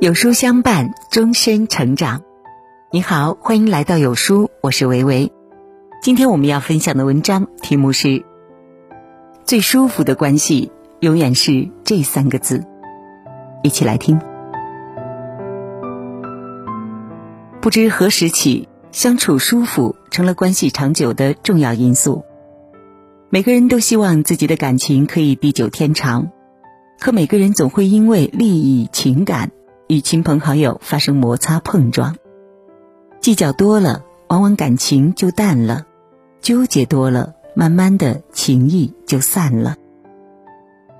有书相伴，终身成长。你好，欢迎来到有书，我是维维。今天我们要分享的文章题目是：最舒服的关系永远是这三个字。一起来听。不知何时起，相处舒服成了关系长久的重要因素。每个人都希望自己的感情可以地久天长，可每个人总会因为利益、情感。与亲朋好友发生摩擦碰撞，计较多了，往往感情就淡了；纠结多了，慢慢的情谊就散了。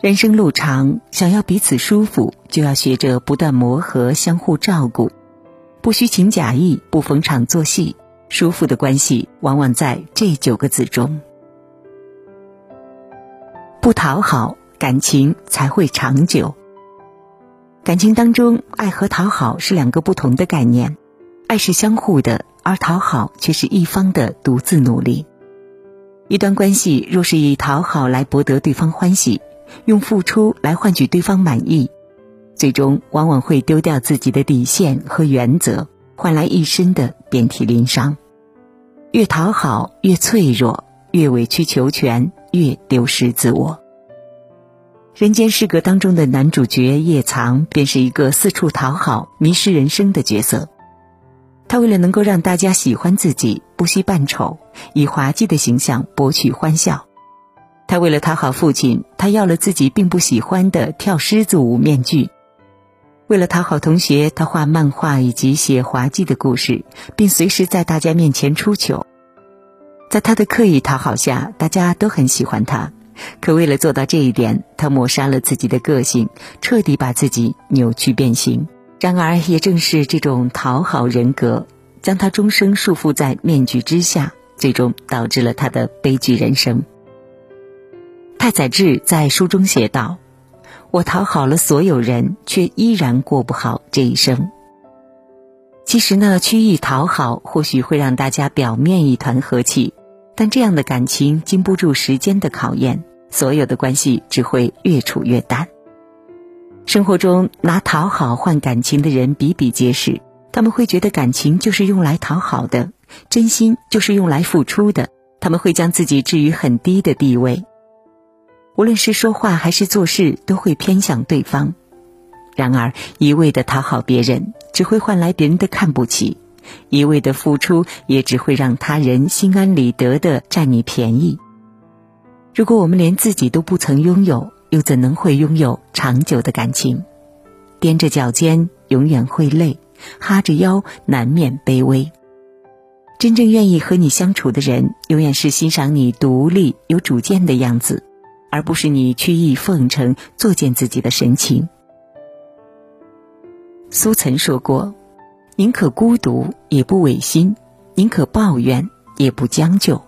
人生路长，想要彼此舒服，就要学着不断磨合，相互照顾，不虚情假意，不逢场作戏。舒服的关系，往往在这九个字中：不讨好，感情才会长久。感情当中，爱和讨好是两个不同的概念。爱是相互的，而讨好却是一方的独自努力。一段关系若是以讨好来博得对方欢喜，用付出来换取对方满意，最终往往会丢掉自己的底线和原则，换来一身的遍体鳞伤。越讨好越脆弱，越委曲求全越丢失自我。《人间失格》当中的男主角叶藏便是一个四处讨好、迷失人生的角色。他为了能够让大家喜欢自己，不惜扮丑，以滑稽的形象博取欢笑。他为了讨好父亲，他要了自己并不喜欢的跳狮子舞面具。为了讨好同学，他画漫画以及写滑稽的故事，并随时在大家面前出糗。在他的刻意讨好下，大家都很喜欢他。可为了做到这一点，他抹杀了自己的个性，彻底把自己扭曲变形。然而，也正是这种讨好人格，将他终生束缚在面具之下，最终导致了他的悲剧人生。太宰治在书中写道：“我讨好了所有人，却依然过不好这一生。”其实呢，曲意讨好或许会让大家表面一团和气。但这样的感情经不住时间的考验，所有的关系只会越处越淡。生活中拿讨好换感情的人比比皆是，他们会觉得感情就是用来讨好的，真心就是用来付出的，他们会将自己置于很低的地位，无论是说话还是做事都会偏向对方。然而，一味的讨好别人，只会换来别人的看不起。一味的付出，也只会让他人心安理得的占你便宜。如果我们连自己都不曾拥有，又怎能会拥有长久的感情？踮着脚尖，永远会累；哈着腰，难免卑微。真正愿意和你相处的人，永远是欣赏你独立、有主见的样子，而不是你曲意奉承、作践自己的神情。苏岑说过。宁可孤独，也不违心；宁可抱怨，也不将就。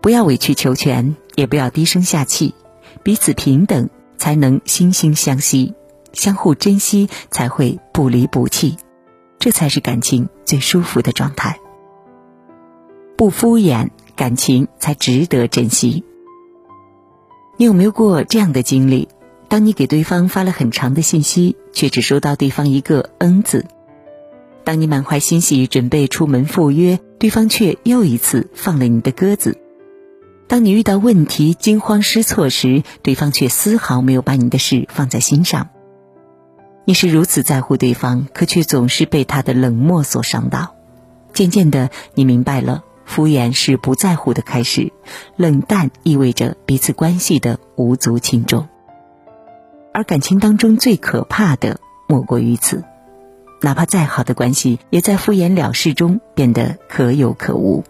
不要委曲求全，也不要低声下气。彼此平等，才能惺惺相惜；相互珍惜，才会不离不弃。这才是感情最舒服的状态。不敷衍，感情才值得珍惜。你有没有过这样的经历？当你给对方发了很长的信息，却只收到对方一个“嗯”字。当你满怀欣喜准备出门赴约，对方却又一次放了你的鸽子；当你遇到问题惊慌失措时，对方却丝毫没有把你的事放在心上。你是如此在乎对方，可却总是被他的冷漠所伤到。渐渐的，你明白了，敷衍是不在乎的开始，冷淡意味着彼此关系的无足轻重。而感情当中最可怕的，莫过于此。哪怕再好的关系，也在敷衍了事中变得可有可无。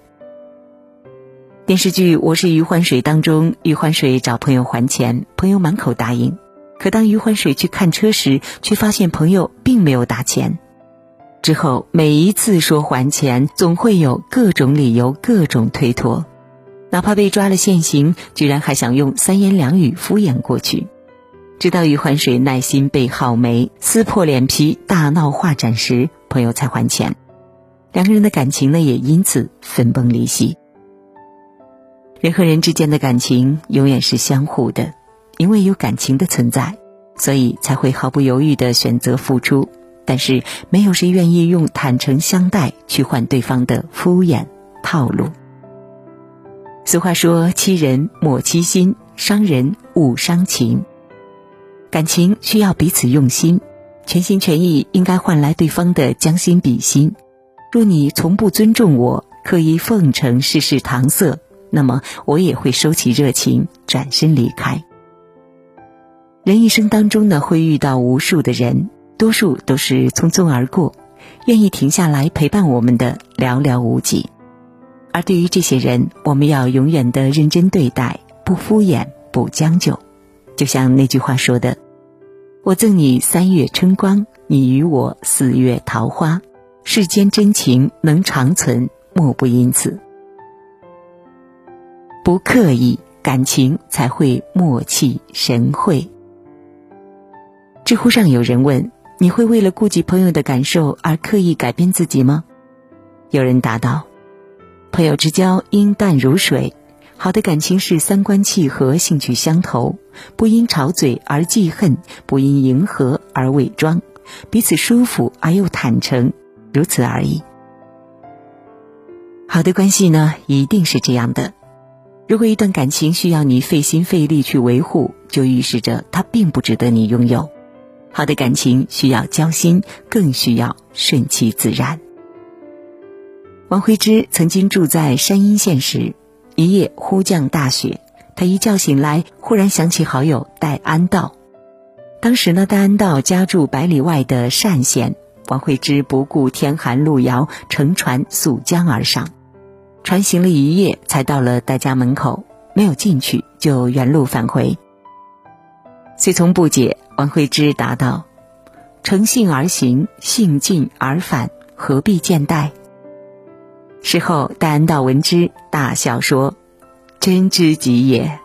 电视剧《我是余欢水》当中，余欢水找朋友还钱，朋友满口答应，可当余欢水去看车时，却发现朋友并没有打钱。之后每一次说还钱，总会有各种理由、各种推脱，哪怕被抓了现行，居然还想用三言两语敷衍过去。直到余欢水耐心被耗没，撕破脸皮大闹画展时，朋友才还钱。两个人的感情呢，也因此分崩离析。人和人之间的感情永远是相互的，因为有感情的存在，所以才会毫不犹豫的选择付出，但是没有谁愿意用坦诚相待去换对方的敷衍套路。俗话说：“欺人莫欺心，伤人勿伤情。”感情需要彼此用心，全心全意应该换来对方的将心比心。若你从不尊重我，刻意奉承，事事搪塞，那么我也会收起热情，转身离开。人一生当中呢，会遇到无数的人，多数都是匆匆而过，愿意停下来陪伴我们的寥寥无几。而对于这些人，我们要永远的认真对待，不敷衍，不将就。就像那句话说的：“我赠你三月春光，你与我四月桃花。世间真情能长存，莫不因此。不刻意，感情才会默契神会。”知乎上有人问：“你会为了顾及朋友的感受而刻意改变自己吗？”有人答道：“朋友之交应淡如水，好的感情是三观契合、兴趣相投，不因吵嘴而记恨，不因迎合而伪装，彼此舒服而又坦诚，如此而已。好的关系呢，一定是这样的。如果一段感情需要你费心费力去维护，就预示着它并不值得你拥有。”好的感情需要交心，更需要顺其自然。王徽之曾经住在山阴县时，一夜忽降大雪，他一觉醒来，忽然想起好友戴安道。当时呢，戴安道家住百里外的单县，王徽之不顾天寒路遥，乘船溯江而上，船行了一夜，才到了戴家门口，没有进去，就原路返回。随从不解。王惠之答道：“乘兴而行，兴尽而返，何必见戴？”事后戴安道闻之，大笑说：“真知己也。”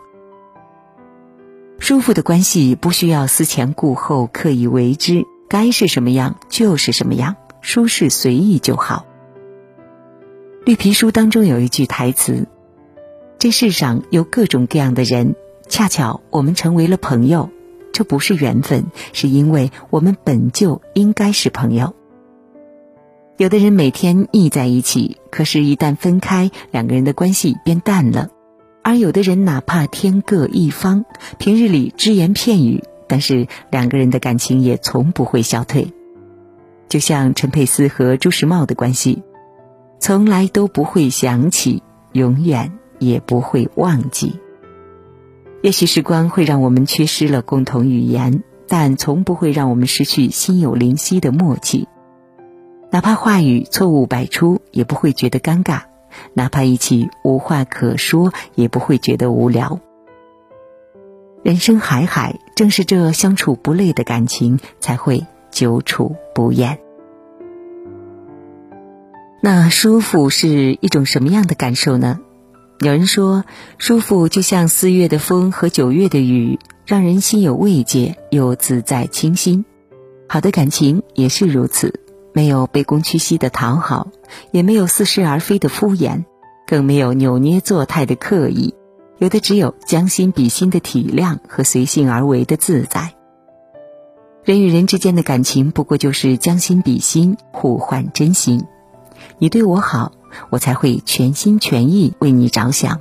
舒服的关系不需要思前顾后，刻意为之，该是什么样就是什么样，舒适随意就好。绿皮书当中有一句台词：“这世上有各种各样的人，恰巧我们成为了朋友。”这不是缘分，是因为我们本就应该是朋友。有的人每天腻在一起，可是，一旦分开，两个人的关系变淡了；而有的人哪怕天各一方，平日里只言片语，但是两个人的感情也从不会消退。就像陈佩斯和朱时茂的关系，从来都不会想起，永远也不会忘记。也许时光会让我们缺失了共同语言，但从不会让我们失去心有灵犀的默契。哪怕话语错误百出，也不会觉得尴尬；哪怕一起无话可说，也不会觉得无聊。人生海海，正是这相处不累的感情，才会久处不厌。那舒服是一种什么样的感受呢？有人说，舒服就像四月的风和九月的雨，让人心有慰藉又自在清新。好的感情也是如此，没有卑躬屈膝的讨好，也没有似是而非的敷衍，更没有扭捏作态的刻意，有的只有将心比心的体谅和随性而为的自在。人与人之间的感情，不过就是将心比心，互换真心。你对我好。我才会全心全意为你着想。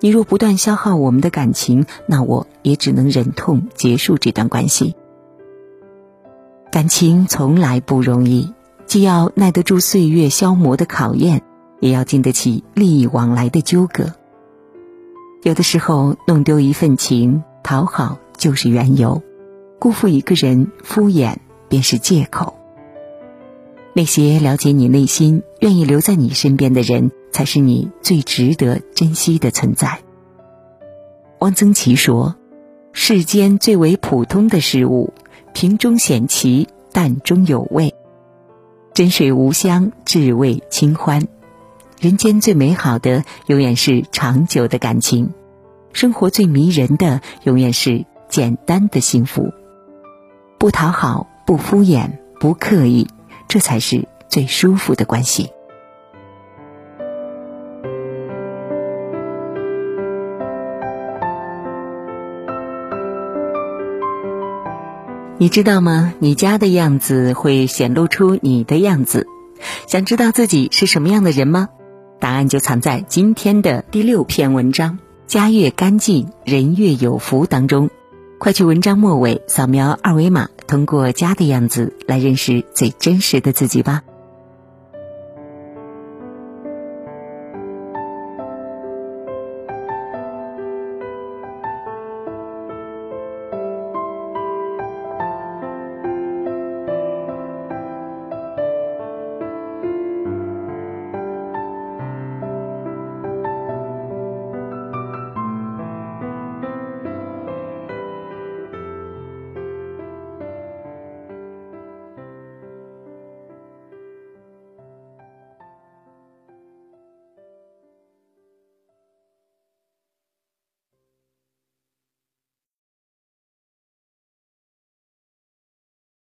你若不断消耗我们的感情，那我也只能忍痛结束这段关系。感情从来不容易，既要耐得住岁月消磨的考验，也要经得起利益往来的纠葛。有的时候，弄丢一份情，讨好就是缘由；辜负一个人，敷衍便是借口。那些了解你内心、愿意留在你身边的人，才是你最值得珍惜的存在。汪曾祺说：“世间最为普通的事物，瓶中显奇，淡中有味；真水无香，至味清欢。人间最美好的，永远是长久的感情；生活最迷人的，永远是简单的幸福。不讨好，不敷衍，不刻意。”这才是最舒服的关系。你知道吗？你家的样子会显露出你的样子。想知道自己是什么样的人吗？答案就藏在今天的第六篇文章“家越干净，人越有福”当中。快去文章末尾扫描二维码，通过家的样子来认识最真实的自己吧。